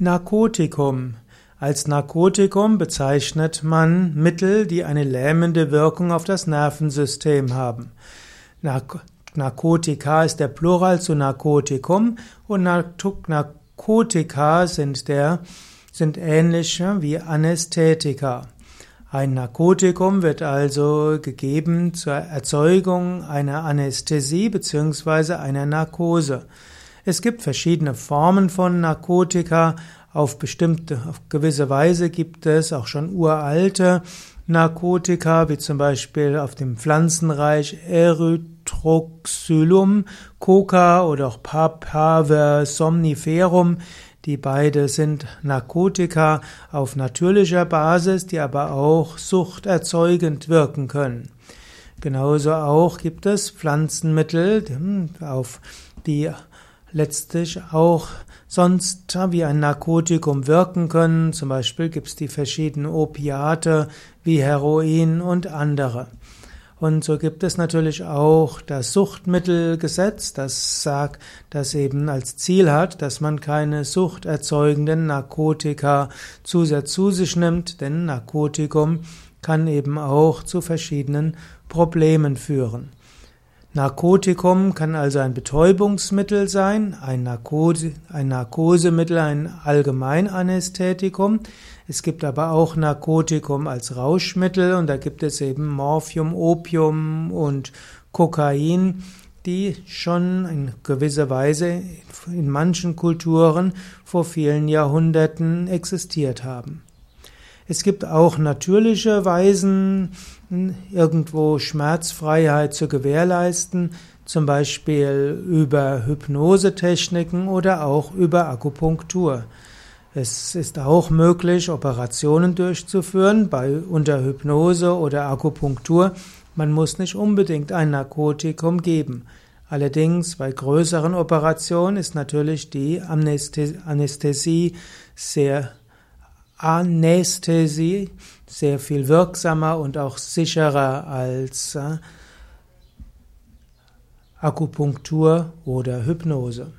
Narkotikum. Als Narkotikum bezeichnet man Mittel, die eine lähmende Wirkung auf das Nervensystem haben. Narkotika ist der Plural zu Narkotikum und Narkotika sind, der, sind ähnlich wie Anästhetika. Ein Narkotikum wird also gegeben zur Erzeugung einer Anästhesie bzw. einer Narkose. Es gibt verschiedene Formen von Narkotika. Auf bestimmte, auf gewisse Weise gibt es auch schon uralte Narkotika, wie zum Beispiel auf dem Pflanzenreich Erythroxylum, Coca oder auch Papaver somniferum. Die beide sind Narkotika auf natürlicher Basis, die aber auch suchterzeugend wirken können. Genauso auch gibt es Pflanzenmittel, auf die letztlich auch sonst wie ein Narkotikum wirken können. Zum Beispiel gibt es die verschiedenen Opiate wie Heroin und andere. Und so gibt es natürlich auch das Suchtmittelgesetz, das sagt, das eben als Ziel hat, dass man keine suchterzeugenden Narkotika zu sich nimmt, denn Narkotikum kann eben auch zu verschiedenen Problemen führen. Narkotikum kann also ein Betäubungsmittel sein, ein, Narkose, ein Narkosemittel, ein Allgemeinanästhetikum. Es gibt aber auch Narkotikum als Rauschmittel und da gibt es eben Morphium, Opium und Kokain, die schon in gewisser Weise in manchen Kulturen vor vielen Jahrhunderten existiert haben. Es gibt auch natürliche Weisen, irgendwo Schmerzfreiheit zu gewährleisten, zum Beispiel über Hypnosetechniken oder auch über Akupunktur. Es ist auch möglich, Operationen durchzuführen bei unter Hypnose oder Akupunktur. Man muss nicht unbedingt ein Narkotikum geben. Allerdings bei größeren Operationen ist natürlich die Anästhesie sehr Anästhesie sehr viel wirksamer und auch sicherer als äh, Akupunktur oder Hypnose.